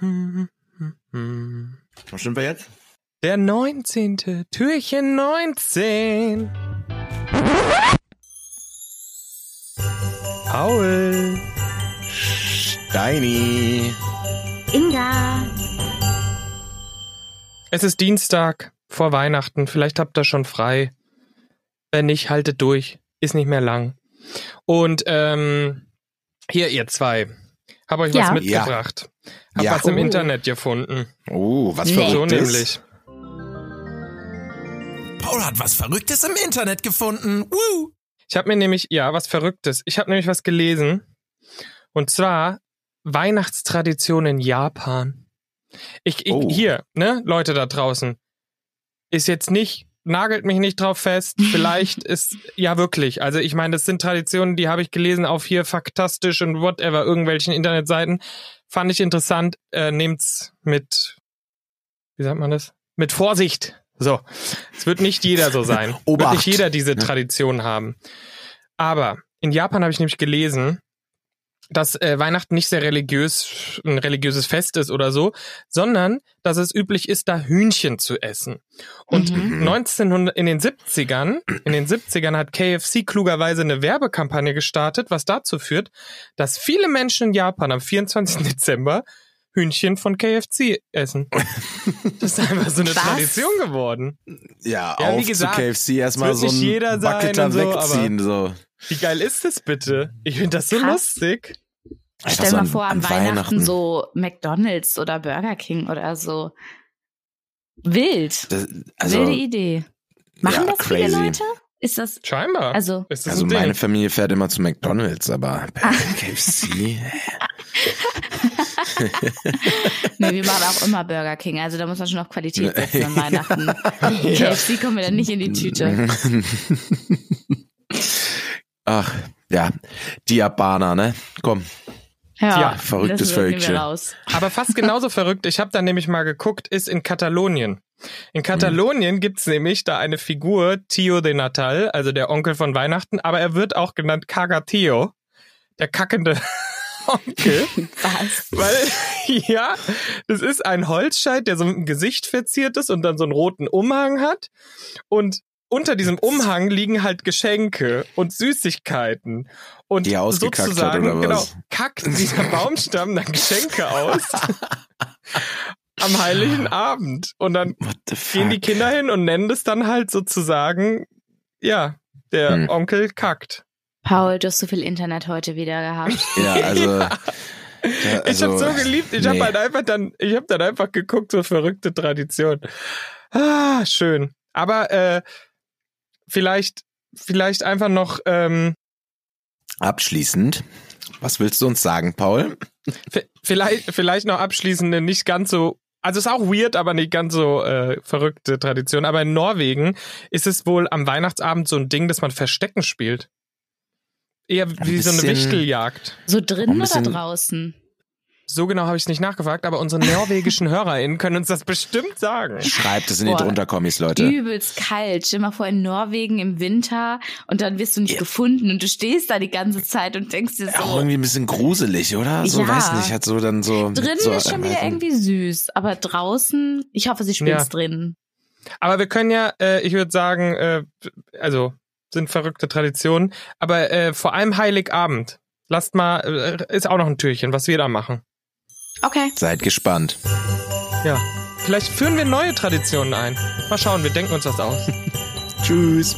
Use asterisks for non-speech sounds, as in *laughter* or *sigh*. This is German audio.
Wo sind wir jetzt? Der 19. Türchen 19. Paul. Steini. Inga. Es ist Dienstag vor Weihnachten. Vielleicht habt ihr schon frei. Wenn nicht, haltet durch. Ist nicht mehr lang. Und ähm, hier, ihr zwei. Hab euch was Ja. mitgebracht. Hab Ja. was im Oh. Internet gefunden. Oh, was Nee. So Verrücktes. nämlich. Paul hat was Verrücktes im Internet gefunden. Woo! Ich habe mir nämlich, ja, was Verrücktes. Ich habe nämlich was gelesen. Und zwar Weihnachtstradition in Japan. Ich, ich Oh. hier, ne, Leute da draußen. Ist jetzt nicht, nagelt mich nicht drauf fest. *laughs* Vielleicht ist, ja wirklich. Also ich meine, das sind Traditionen, die habe ich gelesen auf hier faktastisch und whatever, irgendwelchen Internetseiten. Fand ich interessant. Äh, nehmt's mit, wie sagt man das? Mit Vorsicht. So. Es wird nicht jeder so sein. Wird Obacht. nicht jeder diese. Tradition haben. Aber in Japan habe ich nämlich gelesen, dass äh, Weihnachten nicht sehr religiös, ein religiöses Fest ist oder so, sondern dass es üblich ist, da Hühnchen zu essen. Und Mhm. 1900, in den 70ern, in den 70ern hat KFC klugerweise eine Werbekampagne gestartet, was dazu führt, dass viele Menschen in Japan am 24. Dezember Hühnchen von KFC essen. *laughs* Das ist einfach so eine Was? Tradition geworden. Ja, Ja, wie auf gesagt, zu KFC erstmal so ein jeder sein Bucket da und so, wegziehen. So, Wie geil ist das bitte? Ich finde das so Krass. lustig. Einfach Stell mal vor, an, an Weihnachten, Weihnachten. so McDonalds oder Burger King oder so. Wild. Das, also, Wilde Idee. Machen ja, das viele crazy. Leute? Ist das, Scheinbar. also, ist das Also ein meine Ding. Familie fährt immer zu McDonalds, aber *laughs* bei KFC. *laughs* nee, wir machen auch immer Burger King. Also da muss man schon auf Qualität setzen an Weihnachten. *laughs* Ja. KFC kommen wir dann nicht in die Tüte. *laughs* Ach, ja, die Japaner, ne? Komm, Ja, Ja, verrücktes Völkchen. raus. Aber fast genauso verrückt, ich habe da nämlich mal geguckt, ist in Katalonien. In Katalonien gibt's nämlich da eine Figur, Tio de Natal, also der Onkel von Weihnachten, aber er wird auch genannt Cagatio, der kackende Onkel. Was? Weil, *laughs* ja, das ist ein Holzscheit, der so mit dem Gesicht verziert ist und dann so einen roten Umhang hat. Und unter diesem Umhang liegen halt Geschenke und Süßigkeiten. Und Die ausgekackt hat, sozusagen, oder was? genau, kackt dieser Baumstamm dann Geschenke aus. *laughs* am Heiligen Abend. Und dann gehen die? Kinder hin und nennen das dann halt sozusagen, ja, der Hm. Onkel kackt. Paul, du hast so viel Internet heute wieder gehabt. Ja, *laughs* also. Ja. Ja, ich also, habe so geliebt. Ich nee. habe halt einfach dann, ich habe dann einfach geguckt, so verrückte Tradition. Ah, schön. Aber äh, vielleicht, vielleicht einfach noch, ähm, Abschließend, was willst du uns sagen, Paul? vielleicht, vielleicht noch abschließende, nicht ganz so. Also ist auch weird, aber nicht ganz so äh, verrückte Tradition. Aber in Norwegen ist es wohl am Weihnachtsabend so ein Ding, dass man Verstecken spielt. Eher wie so eine Wichteljagd. So drinnen Ein oder draußen? So genau habe ich es nicht nachgefragt, aber unsere norwegischen *laughs* HörerInnen können uns das bestimmt sagen. Schreibt es in die. Drunterkommis, Leute. Übelst kalt. Stell mal vor, in Norwegen im Winter und dann wirst du nicht Ja. gefunden und du stehst da die ganze Zeit und denkst dir Auch so, irgendwie ein bisschen gruselig, oder? So, Ja. weiß nicht, hat so dann so. drinnen so, ist schon wieder irgendwie süß, aber draußen, ich hoffe, sie spielt Ja. es drinnen. Aber wir können ja, äh, ich würde sagen, äh, also sind verrückte Traditionen, aber äh, vor allem Heiligabend. Lasst mal, äh, ist auch noch ein Türchen, was wir da machen. Okay. Seid gespannt. Ja. Vielleicht führen wir neue Traditionen ein. Mal schauen, wir denken uns das aus. *laughs* Tschüss.